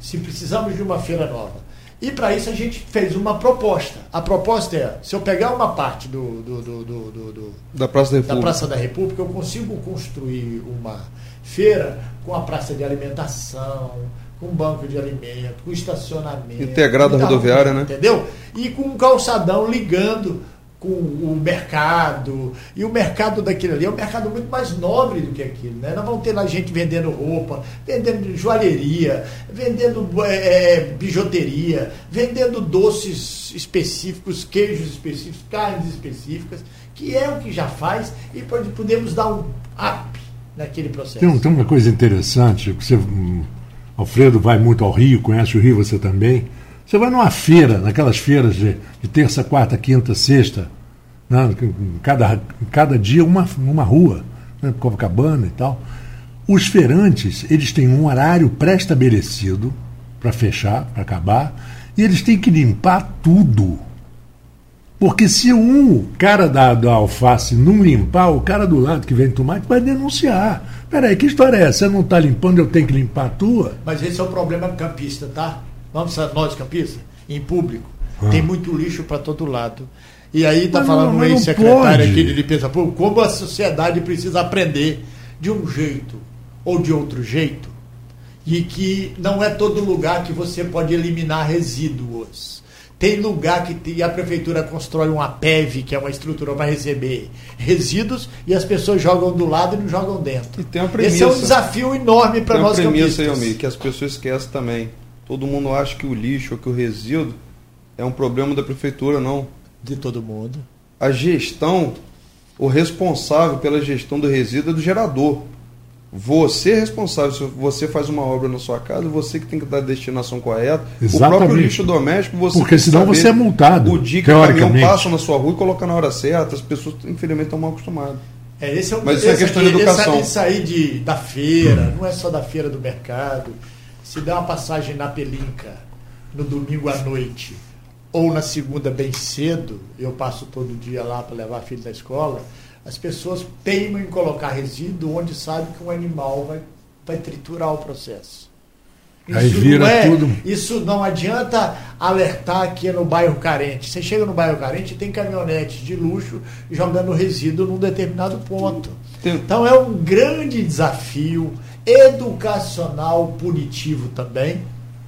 Se precisamos de uma feira nova e para isso a gente fez uma proposta. A proposta é, se eu pegar uma parte do, do, do, do da, Praça da, República. da Praça da República, eu consigo construir uma feira com a praça de alimentação, com banco de alimento, com estacionamento. Integrada rodoviária, né? Entendeu? E com um calçadão ligando com o mercado. E o mercado daquele ali é um mercado muito mais nobre do que aquilo. Né? Nós vamos ter lá gente vendendo roupa, vendendo joalheria, vendendo é, é, bijuteria, vendendo doces específicos, queijos específicos, carnes específicas, que é o que já faz e podemos dar um up naquele processo. Tem, tem uma coisa interessante, você, hum, Alfredo vai muito ao Rio, conhece o Rio você também. Você vai numa feira, naquelas feiras de, de terça, quarta, quinta, sexta, né? cada, cada dia uma, uma rua, né? Copacabana e tal. Os feirantes, eles têm um horário pré-estabelecido para fechar, para acabar, e eles têm que limpar tudo. Porque se um cara da, da alface não limpar, o cara do lado que vem tomate vai denunciar. Peraí, que história é essa? Você não está limpando, eu tenho que limpar a tua? Mas esse é o problema campista, tá? Vamos nós campistas, em público, ah. tem muito lixo para todo lado. E aí está falando um ex-secretário aqui de limpeza pública, como a sociedade precisa aprender de um jeito ou de outro jeito, e que não é todo lugar que você pode eliminar resíduos. Tem lugar que a prefeitura constrói uma PEV, que é uma estrutura para receber resíduos, e as pessoas jogam do lado e não jogam dentro. Esse é um desafio enorme para nós campistas. Tem uma premissa, que as pessoas esquecem também Todo mundo acha que o lixo ou que o resíduo é um problema da prefeitura, não. De todo mundo. A gestão, o responsável pela gestão do resíduo é do gerador. Você é responsável, se você faz uma obra na sua casa, você que tem que dar a destinação correta. Exatamente. O próprio lixo doméstico, você Porque senão você é multado. O dia que o caminhão passa na sua rua e coloca na hora certa, as pessoas, infelizmente, estão mal acostumadas. É, esse é um, Mas isso é questão de educação. Isso aí de, da feira, não é só da feira do mercado se der uma passagem na Pelinca no domingo à noite, ou na segunda bem cedo, eu passo todo dia lá para levar filho da escola, as pessoas teimam em colocar resíduo onde sabem que um animal vai, vai triturar o processo. Isso Aí vira é, tudo. Isso não adianta alertar que é no bairro carente. Você chega no bairro carente tem caminhonetes de luxo jogando resíduo num determinado ponto. Então é um grande desafio educacional, punitivo também,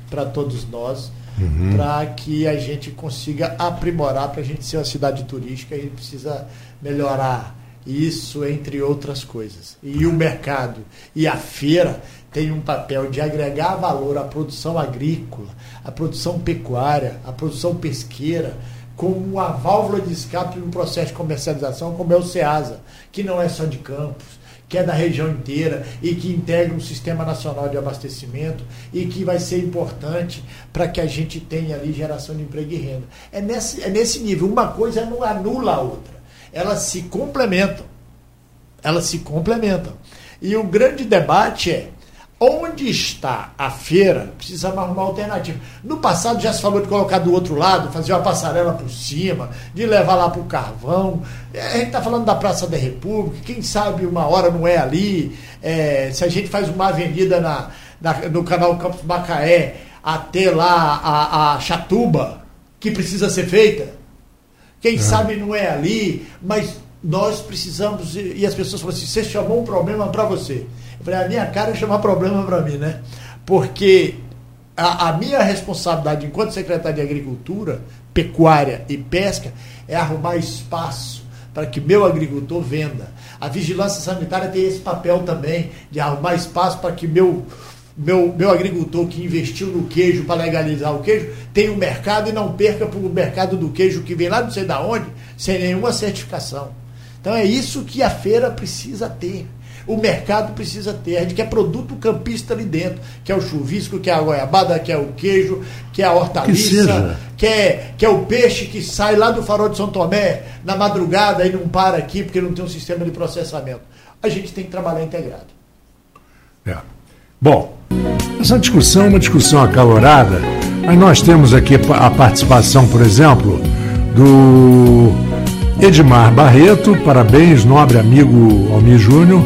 para todos nós, uhum. para que a gente consiga aprimorar, para a gente ser uma cidade turística, a gente precisa melhorar isso, entre outras coisas. E o mercado e a feira tem um papel de agregar valor à produção agrícola, à produção pecuária, à produção pesqueira, como uma válvula de escape no processo de comercialização, como é o SEASA, que não é só de Campos, que é da região inteira e que integra um sistema nacional de abastecimento e que vai ser importante para que a gente tenha ali geração de emprego e renda. É nesse, é nesse nível. Uma coisa não anula a outra. Elas se complementam. Elas se complementam. E o grande debate é Onde está a feira? Precisamos arrumar uma alternativa. No passado já se falou de colocar do outro lado, fazer uma passarela por cima, de levar lá para o carvão. É, a gente está falando da Praça da República, quem sabe uma hora não é ali. É, se a gente faz uma avenida na, na, no canal Campos Macaé até lá a, a Chatuba, que precisa ser feita. Quem é. sabe não é ali, mas nós precisamos. E as pessoas falam assim: você chamou um problema para você. Falei, a minha cara é chamar problema para mim, né? Porque a, a, minha responsabilidade enquanto secretário de Agricultura, Pecuária e Pesca é arrumar espaço para que meu agricultor venda. A vigilância sanitária tem esse papel também de arrumar espaço para que meu meu, meu agricultor que investiu no queijo para legalizar o queijo tenha um mercado e não perca para o mercado do queijo que vem lá não sei da onde, sem nenhuma certificação. Então é isso que a feira precisa ter o mercado precisa ter. A gente quer produto campista ali dentro, que é o chuvisco, que é a goiabada, que é o queijo, que é a hortaliça, que, que, é, que é o peixe que sai lá do farol de São Tomé na madrugada e não para aqui porque não tem um sistema de processamento. A gente tem que trabalhar integrado. É. Bom, essa discussão é uma discussão acalorada, mas nós temos aqui a participação, por exemplo, do Edmar Barreto, parabéns, nobre amigo Almir Júnior,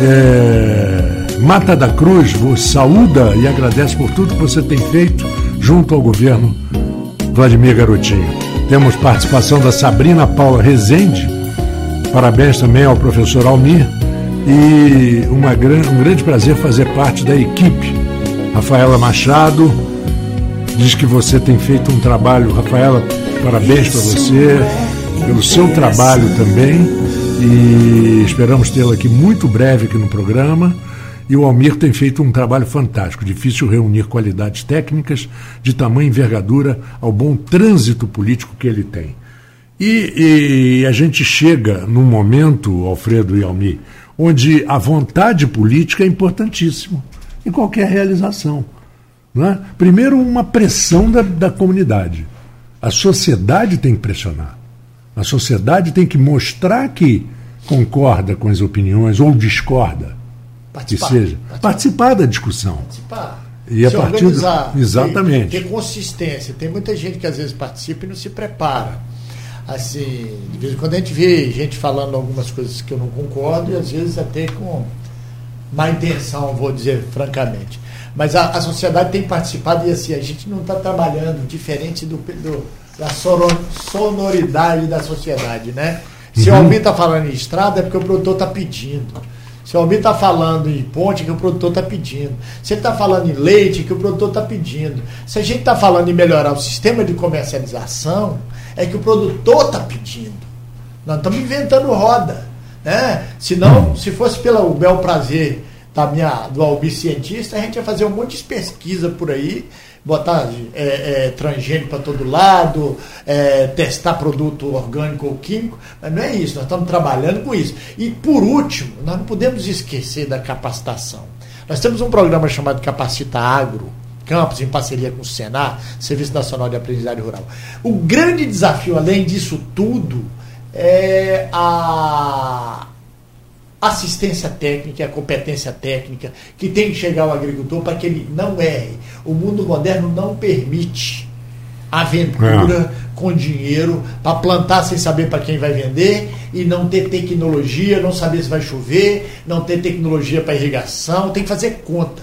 é, Mata da Cruz vos saúda e agradece por tudo que você tem feito junto ao governo Vladimir Garotinho. Temos participação da Sabrina Paula Rezende, parabéns também ao professor Almir e uma, um grande prazer fazer parte da equipe. Rafaela Machado diz que você tem feito um trabalho. Rafaela, parabéns para você pelo seu trabalho também e esperamos tê-la aqui muito breve aqui no programa. E o Almir tem feito um trabalho fantástico, difícil reunir qualidades técnicas de tamanha envergadura ao bom trânsito político que ele tem. E, e a gente chega num momento, Alfredo e Almir, onde a vontade política é importantíssima em qualquer realização. Não é? Primeiro, uma pressão da, da comunidade. A sociedade tem que pressionar. A sociedade tem que mostrar que concorda com as opiniões ou discorda. Participar. Que seja. Participar, participar da discussão. Participar. E a partir organizar, do... Exatamente. Ter, ter, consistência. Tem muita gente que às vezes participa e não se prepara. Assim, de vez em quando a gente vê gente falando algumas coisas que eu não concordo e às vezes até com má intenção, vou dizer francamente. Mas a, a sociedade tem participado e assim, a gente não está trabalhando diferente do, do da sonoridade da sociedade, né? Se uhum. o Almir está falando em estrada é porque o produtor está pedindo. Se o Almir está falando em ponte, é que o produtor está pedindo. Se ele está falando em leite, é que o produtor está pedindo. Se a gente está falando em melhorar o sistema de comercialização, é que o produtor está pedindo. Nós estamos inventando roda. Né? Se não, se fosse pelo bel prazer da minha, do Almir cientista, a gente ia fazer um monte de pesquisa por aí botar é, é, transgênico para todo lado, é, testar produto orgânico ou químico, mas não é isso, nós estamos trabalhando com isso. E por último, nós não podemos esquecer da capacitação. Nós temos um programa chamado Capacita Agro, Campos, em parceria com o Senar, Serviço Nacional de Aprendizagem Rural. O grande desafio, além disso tudo, é a assistência técnica, a competência técnica que tem que chegar ao agricultor para que ele não erre. O mundo moderno não permite aventura, é. com dinheiro, para plantar sem saber para quem vai vender e não ter tecnologia, não saber se vai chover, não ter tecnologia para irrigação, tem que fazer conta.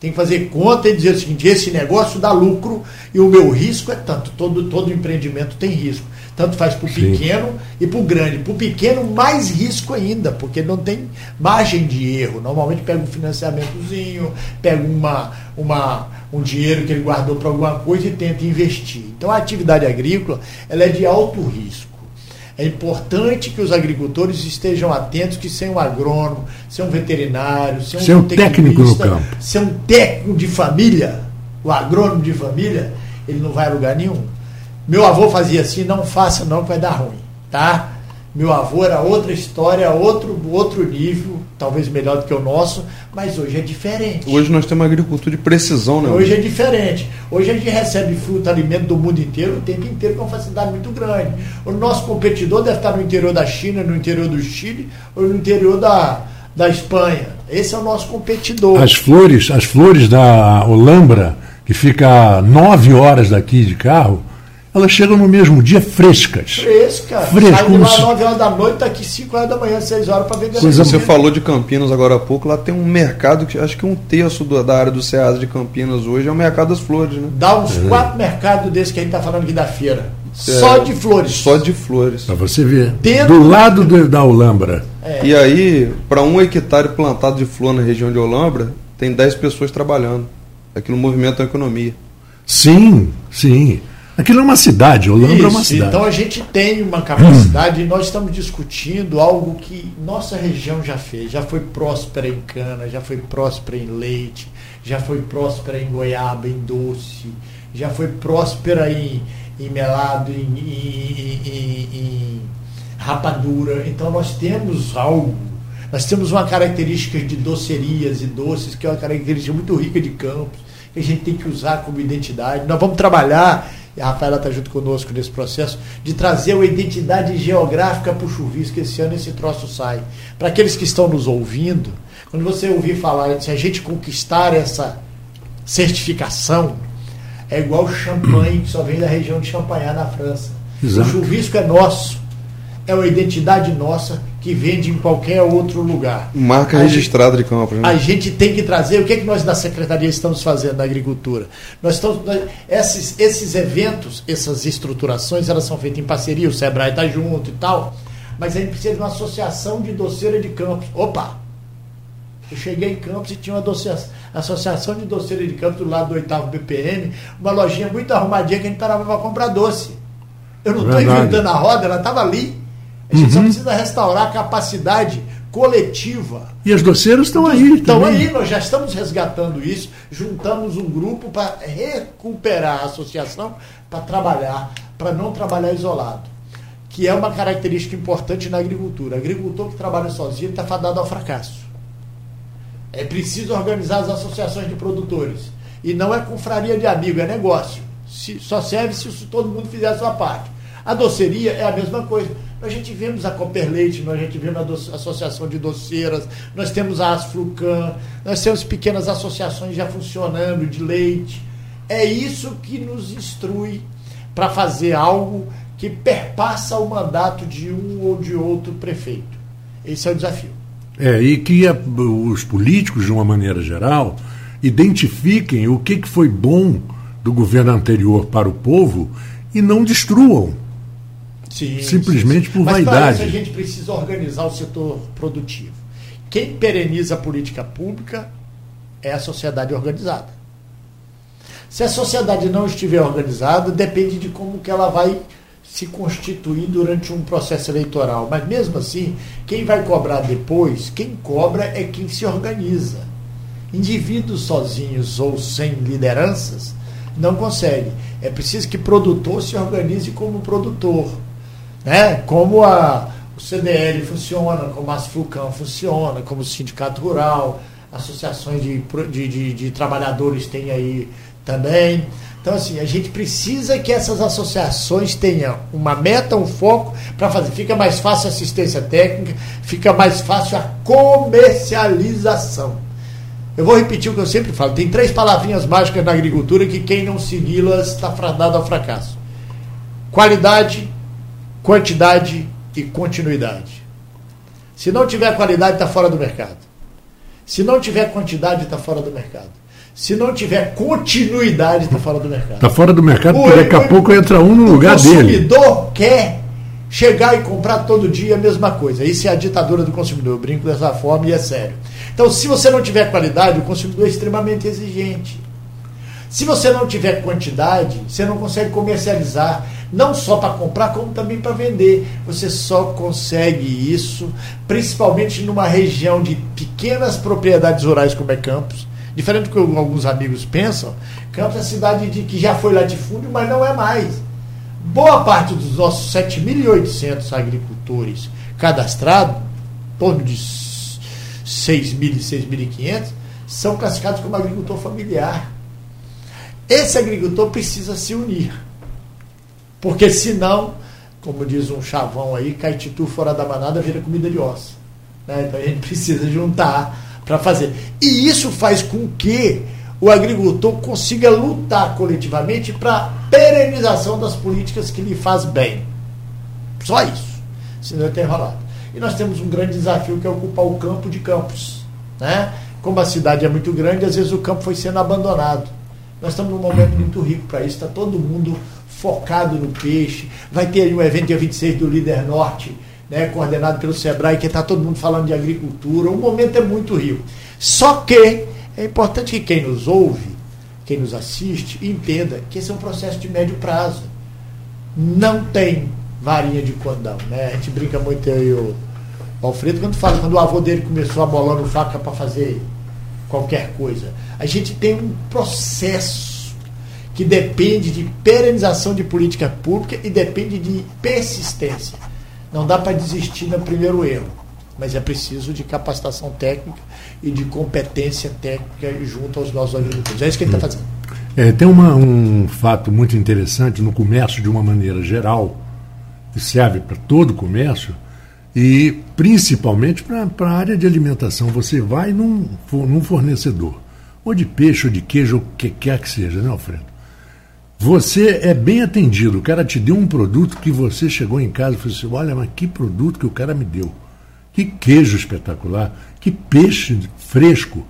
Tem que fazer conta e dizer o seguinte: esse negócio dá lucro e o meu risco é tanto. Todo, todo empreendimento tem risco. Tanto faz para o pequeno e para o grande. Para o pequeno, mais risco ainda, porque não tem margem de erro. Normalmente pega um financiamentozinho, pega uma, uma, um dinheiro que ele guardou para alguma coisa e tenta investir. Então a atividade agrícola ela é de alto risco. É importante que os agricultores estejam atentos que sem um agrônomo, sem um veterinário, sem um, sem um técnico no campo, sem um técnico de família, o agrônomo de família, ele não vai a lugar nenhum. Meu avô fazia assim, não faça não que vai dar ruim, tá? Meu avô era outra história, outro, outro nível, talvez melhor do que o nosso, mas hoje é diferente. Hoje nós temos uma agricultura de precisão, né? Hoje é diferente. Hoje a gente recebe fruta, alimento do mundo inteiro o tempo inteiro com uma facilidade muito grande. O nosso competidor deve estar no interior da China, no interior do Chile ou no interior da, da Espanha. Esse é o nosso competidor. As flores, as flores da Olambra, que fica nove horas daqui de carro, elas chegam no mesmo dia frescas. Fresca. Fresca. Sai de lá se... 9 horas da noite, tá aqui 5 horas da manhã, 6 horas para vender. Pois você falou de Campinas agora há pouco, lá tem um mercado que acho que um terço do, da área do Ceasa de Campinas hoje é o mercado das flores, né? Dá uns é. quatro mercados desses que a gente está falando aqui da feira. É, só de flores. Só de flores. Para você ver. Dentro do lado do, da Olambra. É. E aí, para um hectare plantado de flor na região de Olambra, tem 10 pessoas trabalhando. Aquilo movimenta a economia. Sim, sim. Aquilo é uma cidade, Olambra Isso, é uma cidade. Então a gente tem uma capacidade e nós estamos discutindo algo que nossa região já fez. Já foi próspera em cana, já foi próspera em leite, já foi próspera em goiaba, em doce, já foi próspera em, em melado, em, em, em, em rapadura. Então nós temos algo. Nós temos uma característica de docerias e doces, que é uma característica muito rica de campos, que a gente tem que usar como identidade. Nós vamos trabalhar e a Rafaela está junto conosco nesse processo, de trazer uma identidade geográfica para o chuvisco. Esse ano esse troço sai. Para aqueles que estão nos ouvindo, quando você ouvir falar, se a gente conquistar essa certificação, é igual champanhe que só vem da região de Champagnat, na França. Exato. O chuvisco é nosso, é uma identidade nossa que vende em qualquer outro lugar. Marca registrada de compra. Né? A gente tem que trazer. O que, é que nós da Secretaria estamos fazendo na agricultura? Nós estamos. Nós, esses, esses eventos, essas estruturações, elas são feitas em parceria, o Sebrae está junto e tal. Mas a gente precisa de uma associação de doceira de campos. Opa! Eu cheguei em Campos e tinha uma doceira, associação de doceira de campos do lado do oitavo BPM, uma lojinha muito arrumadinha que a gente parava para comprar doce. Eu não estou inventando a roda, ela estava ali. A gente uhum. só precisa restaurar a capacidade coletiva. E as doceiras estão aí. Estão aí, nós já estamos resgatando isso. Juntamos um grupo para recuperar a associação, para trabalhar, para não trabalhar isolado. Que é uma característica importante na agricultura. O agricultor que trabalha sozinho está fadado ao fracasso. É preciso organizar as associações de produtores. E não é confraria de amigo, é negócio. Se, só serve se todo mundo fizer a sua parte. A doceria é a mesma coisa. Nós já tivemos a Copper Leite, nós já tivemos a Associação de Doceiras, nós temos a Asfrucan, nós temos pequenas associações já funcionando de leite. É isso que nos instrui para fazer algo que perpassa o mandato de um ou de outro prefeito. Esse é o desafio. É, e que a, os políticos, de uma maneira geral, identifiquem o que, que foi bom do governo anterior para o povo e não destruam Sim, simplesmente sim, sim. por Mas vaidade. Mas para isso a gente precisa organizar o setor produtivo. Quem pereniza a política pública é a sociedade organizada. Se a sociedade não estiver organizada, depende de como que ela vai se constituir durante um processo eleitoral. Mas mesmo assim, quem vai cobrar depois, quem cobra é quem se organiza. Indivíduos sozinhos ou sem lideranças não consegue. É preciso que produtor se organize como produtor né? como a, o CDL funciona, como a Asflucan funciona, como o Sindicato Rural, associações de, de, de, de trabalhadores tem aí também. Então, assim, a gente precisa que essas associações tenham uma meta, um foco para fazer. Fica mais fácil a assistência técnica, fica mais fácil a comercialização. Eu vou repetir o que eu sempre falo. Tem três palavrinhas mágicas na agricultura que quem não segui-las está fadado ao fracasso: qualidade, quantidade e continuidade. Se não tiver qualidade, está fora do mercado. Se não tiver quantidade, está fora do mercado. Se não tiver continuidade, está fora do mercado. Está fora do mercado porque daqui a pouco entra um no lugar dele. O consumidor quer chegar e comprar todo dia a mesma coisa. Isso é a ditadura do consumidor. Eu brinco dessa forma e é sério. Então, se você não tiver qualidade, o consumidor é extremamente exigente. Se você não tiver quantidade, você não consegue comercializar, não só para comprar, como também para vender. Você só consegue isso, principalmente numa região de pequenas propriedades rurais como é Campos, Diferente do que alguns amigos pensam, Campos é cidade de, que já foi latifúndio, mas não é mais. Boa parte dos nossos 7.800 agricultores cadastrados, em torno de 6.000 e 6.500, são classificados como agricultor familiar. Esse agricultor precisa se unir. Porque senão, como diz um chavão aí, caititu fora da manada vira comida de osso. Né? Então a gente [LAUGHS] precisa juntar para fazer. E isso faz com que o agricultor consiga lutar coletivamente para a perenização das políticas que lhe faz bem. Só isso. Senão tem enrolado. E nós temos um grande desafio que é ocupar o campo de campos. Né? Como a cidade é muito grande, às vezes o campo foi sendo abandonado. Nós estamos num momento muito rico para isso, está todo mundo focado no peixe. Vai ter um evento dia 26 do Líder Norte, né, coordenado pelo Sebrae, que está todo mundo falando de agricultura. O momento é muito rico. Só que é importante que quem nos ouve, quem nos assiste, entenda que esse é um processo de médio prazo. Não tem varinha de condão. Né? A gente brinca muito aí o, o Alfredo quando fala, quando o avô dele começou a bolando faca para fazer qualquer coisa. A gente tem um processo que depende de perenização de política pública e depende de persistência. Não dá para desistir no primeiro erro, mas é preciso de capacitação técnica e de competência técnica junto aos nossos agricultores. É isso que ele está fazendo. É, tem uma, um fato muito interessante no comércio, de uma maneira geral, que serve para todo o comércio, e principalmente para a área de alimentação. Você vai num, num fornecedor, ou de peixe, ou de queijo, ou o que quer que seja, né, Alfredo? Você é bem atendido. O cara te deu um produto que você chegou em casa e falou assim: olha, mas que produto que o cara me deu. Que queijo espetacular, que peixe fresco.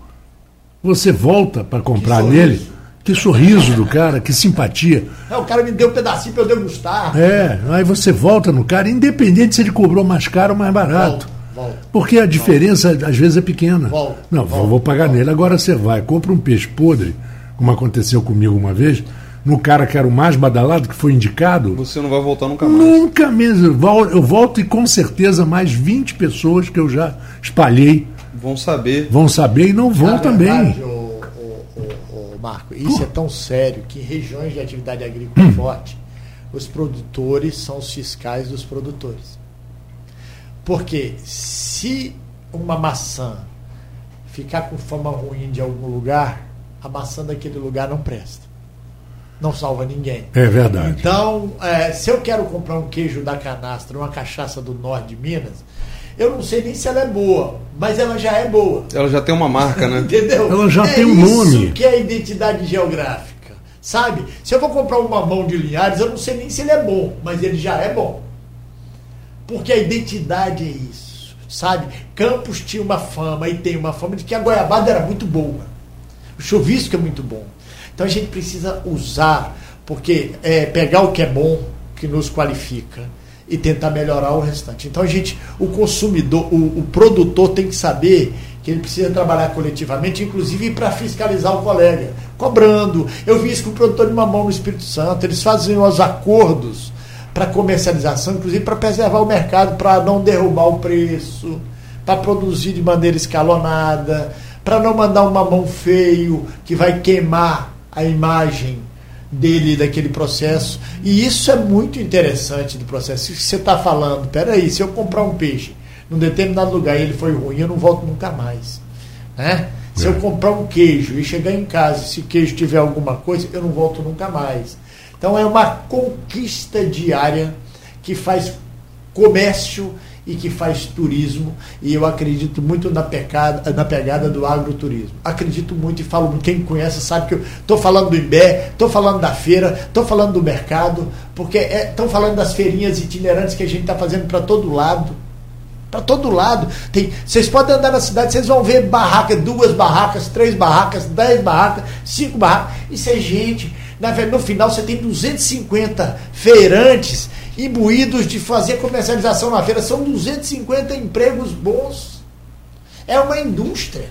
Você volta para comprar que nele. Que sorriso do cara, que simpatia. É, o cara me deu um pedacinho para eu degustar. É, aí você volta no cara, independente se ele cobrou mais caro ou mais barato. Volta, volta, Porque a diferença volta. às vezes é pequena. Volta, Não, vou pagar nele. Agora você vai, compra um peixe podre, como aconteceu comigo uma vez no cara que era o mais badalado, que foi indicado. Você não vai voltar nunca mais. Nunca mesmo. Eu volto e com certeza mais 20 pessoas que eu já espalhei. Vão saber. Vão saber e não vão Na também. Verdade, o, o, o, Marco, isso é tão sério que em regiões de atividade agrícola hum. forte, os produtores são os fiscais dos produtores. Porque se uma maçã ficar com fama ruim de algum lugar, a maçã daquele lugar não presta não salva ninguém. É verdade. Então, é, se eu quero comprar um queijo da canastra, uma cachaça do norte de Minas, eu não sei nem se ela é boa, mas ela já é boa. Ela já tem uma marca, né? [LAUGHS] Entendeu? Ela já é tem um nome. Isso que é a identidade geográfica. Sabe? Se eu vou comprar um mamão de Linhares, eu não sei nem se ele é bom, mas ele já é bom. Porque a identidade é isso. Sabe? Campos tinha uma fama e tem uma fama de que a goiabada era muito boa. O chuvisco é muito bom. Então a gente precisa usar, porque é pegar o que é bom, que nos qualifica, e tentar melhorar o restante. Então a gente, o consumidor, o, o produtor tem que saber que ele precisa trabalhar coletivamente, inclusive para fiscalizar o colega, cobrando. Eu vi isso com o produtor de mamão no Espírito Santo, eles fazem os acordos para comercialização, inclusive para preservar o mercado, para não derrubar o preço, para produzir de maneira escalonada, para não mandar um mamão feio que vai queimar a imagem dele daquele processo. E isso é muito interessante do processo. Se você está falando, peraí, se eu comprar um peixe num determinado lugar e ele foi ruim, eu não volto nunca mais. Né? Se é. eu comprar um queijo e chegar em casa, se o queijo tiver alguma coisa, eu não volto nunca mais. Então é uma conquista diária que faz comércio e que faz turismo, e eu acredito muito na, pecada, na pegada do agroturismo. Acredito muito e falo, quem conhece sabe que eu estou falando do Imbé, estou falando da feira, estou falando do mercado, porque estão é, falando das feirinhas itinerantes que a gente está fazendo para todo lado. Para todo lado. Tem, vocês podem andar na cidade, vocês vão ver barracas, duas barracas, três barracas, dez barracas, cinco barracas. Isso é gente. No final você tem 250 feirantes imbuídos de fazer comercialização na feira. São 250 empregos bons. É uma indústria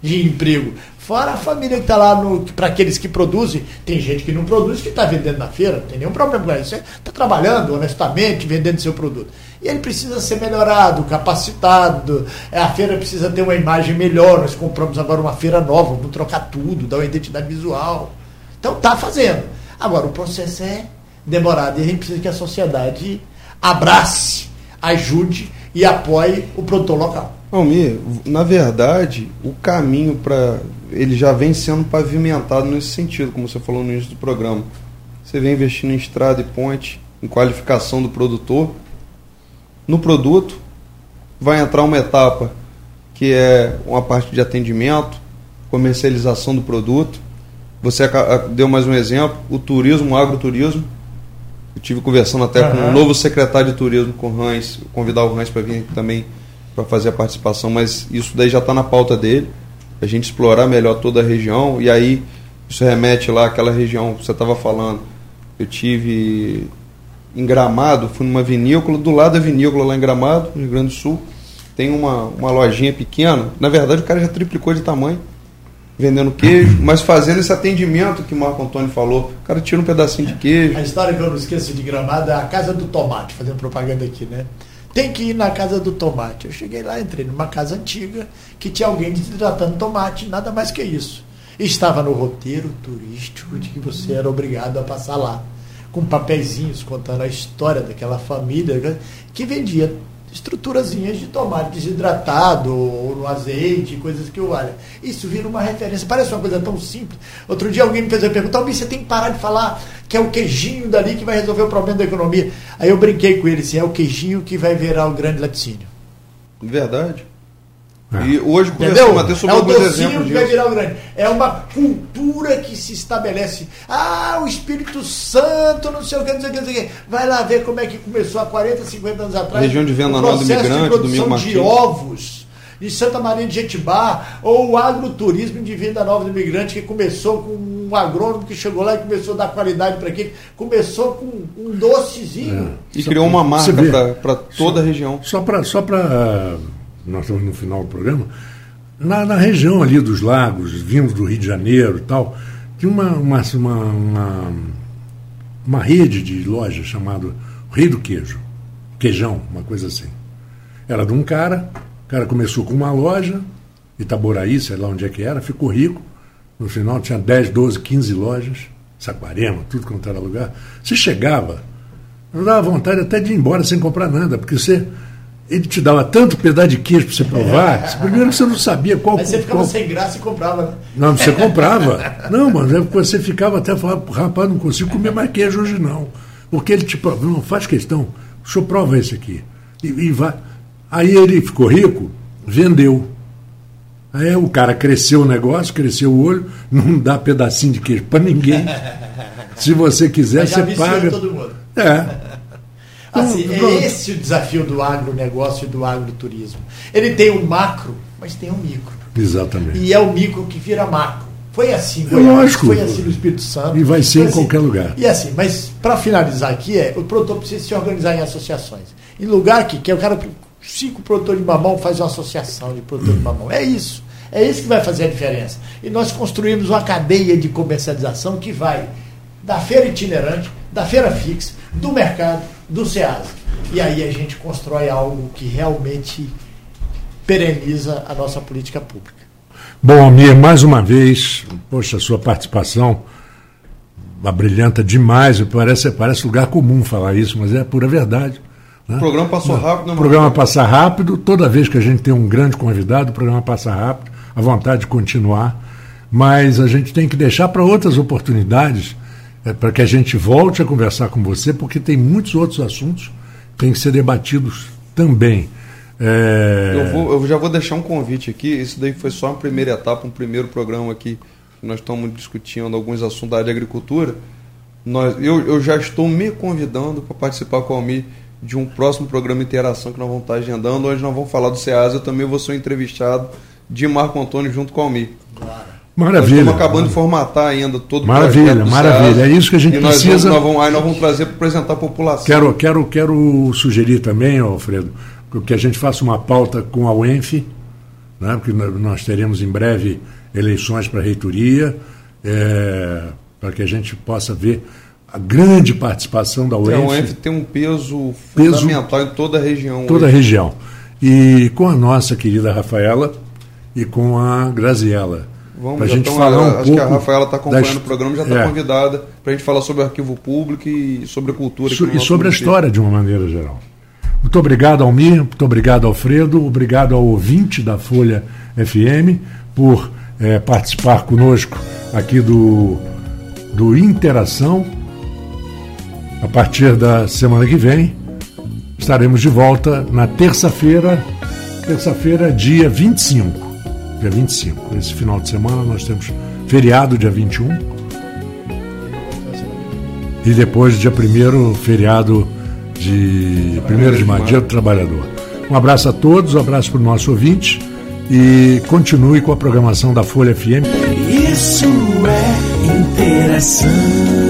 de emprego. Fora a família que está lá, para aqueles que produzem, tem gente que não produz que está vendendo na feira, não tem nenhum problema com isso. Está trabalhando honestamente, vendendo seu produto. E ele precisa ser melhorado, capacitado. É, a feira precisa ter uma imagem melhor. Nós compramos agora uma feira nova, vamos trocar tudo, dar uma identidade visual. Então está fazendo. Agora, o processo é demorado. E a gente precisa que a sociedade abrace, ajude e apoie o produtor local. Almir, na verdade, o caminho para. Ele já vem sendo pavimentado nesse sentido, como você falou no início do programa. Você vem investindo em estrada e ponte, em qualificação do produtor. No produto, vai entrar uma etapa que é uma parte de atendimento, comercialização do produto. Você deu mais um exemplo, o turismo, o agroturismo eu tive conversando até uhum. com o novo secretário de turismo, com o Hans, convidar o Hans para vir também para fazer a participação, mas isso daí já está na pauta dele, a gente explorar melhor toda a região, e aí isso remete lá àquela região que você estava falando. Eu tive em Gramado, fui numa vinícola, do lado da vinícola lá em Gramado, no Rio Grande do Sul, tem uma, uma lojinha pequena, na verdade o cara já triplicou de tamanho, vendendo queijo, mas fazendo esse atendimento que o Marco Antônio falou. O cara tira um pedacinho de queijo. A história que eu não esqueço de Gramado é a Casa do Tomate, fazendo propaganda aqui, né? Tem que ir na Casa do Tomate. Eu cheguei lá, entrei numa casa antiga que tinha alguém desidratando tomate, nada mais que isso. Estava no roteiro turístico de que você era obrigado a passar lá, com papeizinhos contando a história daquela família que vendia estruturazinhas de tomate desidratado ou no azeite, coisas que eu olha. Isso vira uma referência. Parece uma coisa tão simples. Outro dia alguém me fez a pergunta: Almir, você tem que parar de falar que é o queijinho dali que vai resolver o problema da economia. Aí eu brinquei com ele assim: é o queijinho que vai virar o grande laticínio. Verdade. É. E hoje começamos a ter sobre é alguns exemplos que vai virar o grande. É uma cultura que se estabelece. Ah, o Espírito Santo, não sei o que, não sei o que, não sei o que. Vai lá ver como é que começou há 40, 50 anos atrás. Região de Venda Nova do Migrante, de produção de ovos de Santa Maria de Jetibá, ou o agroturismo de Venda Nova do Imigrante, que começou com um agrônomo que chegou lá e começou a dar qualidade para aquilo, começou com um docezinho. É. E só criou uma marca para toda só, a região. Só para só nós estamos no final do programa, na, na, região ali dos lagos, vindo do Rio de Janeiro e tal, tinha uma, uma, uma, uma, uma rede de lojas chamada Rei do Queijo, Queijão, uma coisa assim. Era de um cara, o cara começou com uma loja, Itaboraí, sei lá onde é que era, ficou rico, no final tinha 10, 12, 15 lojas, Saquarema, tudo quanto era lugar. Você chegava, não dava vontade até de ir embora sem comprar nada, porque você ele te dava tanto pedaço de queijo para você provar, que primeiro você não sabia qual. Mas você ficava qual... sem graça e comprava, né? Não, você [LAUGHS] comprava. Não, mas é você ficava até falando, rapaz, não consigo comer mais queijo hoje não. Porque ele te prova, não faz questão, o senhor prova esse aqui. E, e vai. Aí ele ficou rico, vendeu. Aí o cara cresceu o negócio, cresceu o olho, não dá pedacinho de queijo para ninguém. [LAUGHS] Se você quiser, você paga. Todo mundo. É. Assim, é esse o desafio do agronegócio e do agroturismo. Ele tem um macro, mas tem um micro. Exatamente. E é o micro que vira macro. Foi assim, é lógico. foi assim no Espírito Santo. E vai ser em assim. qualquer lugar. E assim, mas para finalizar aqui, é, o produtor precisa se organizar em associações. Em lugar que, que é o cara, cinco produtores de mamão faz uma associação de produtor de mamão. É isso. É isso que vai fazer a diferença. E nós construímos uma cadeia de comercialização que vai da feira itinerante, da feira fixa, do mercado, do SEASA. E aí a gente constrói algo que realmente pereniza a nossa política pública. Bom, Amir, mais uma vez, poxa, sua participação brilhanta demais, parece, parece lugar comum falar isso, mas é pura verdade. Né? O programa passou rápido, O programa passa rápido, toda vez que a gente tem um grande convidado, o programa passa rápido, a vontade de continuar, mas a gente tem que deixar para outras oportunidades é, para que a gente volte a conversar com você, porque tem muitos outros assuntos que têm que ser debatidos também. É... Eu, vou, eu já vou deixar um convite aqui. Isso daí foi só uma primeira etapa, um primeiro programa aqui. Nós estamos discutindo alguns assuntos da área de agricultura. Nós, eu, eu já estou me convidando para participar com a Almir de um próximo programa de interação que nós vamos estar agendando, onde nós vamos falar do SEAS. Eu também vou ser entrevistado de Marco Antônio junto com a Almir. Maravilha. Nós estamos acabando de formatar ainda todo maravilha, o Maravilha, é isso que a gente precisa. Nós vamos, aí nós vamos trazer para apresentar a população. Quero, quero, quero sugerir também, Alfredo, que a gente faça uma pauta com a UENF, né, porque nós teremos em breve eleições para a reitoria, é, para que a gente possa ver a grande participação da UENF. A UENF tem um peso, peso fundamental em toda a região. Toda hoje. a região. E com a nossa querida Rafaela e com a Graziela Vamos, pra gente falar um acho pouco que a Rafaela está acompanhando das, o programa, já está é. convidada para a gente falar sobre o arquivo público e sobre a cultura. So, e sobre a história de uma maneira geral. Muito obrigado, Almir, muito obrigado, Alfredo, obrigado ao ouvinte da Folha FM por é, participar conosco aqui do, do Interação. A partir da semana que vem, estaremos de volta na terça-feira, terça-feira, dia 25 dia 25. Esse final de semana nós temos feriado, dia 21. E depois, dia 1 feriado de 1 de maio, dia do trabalhador. Um abraço a todos, um abraço para o nosso ouvinte e continue com a programação da Folha FM. Isso é interação.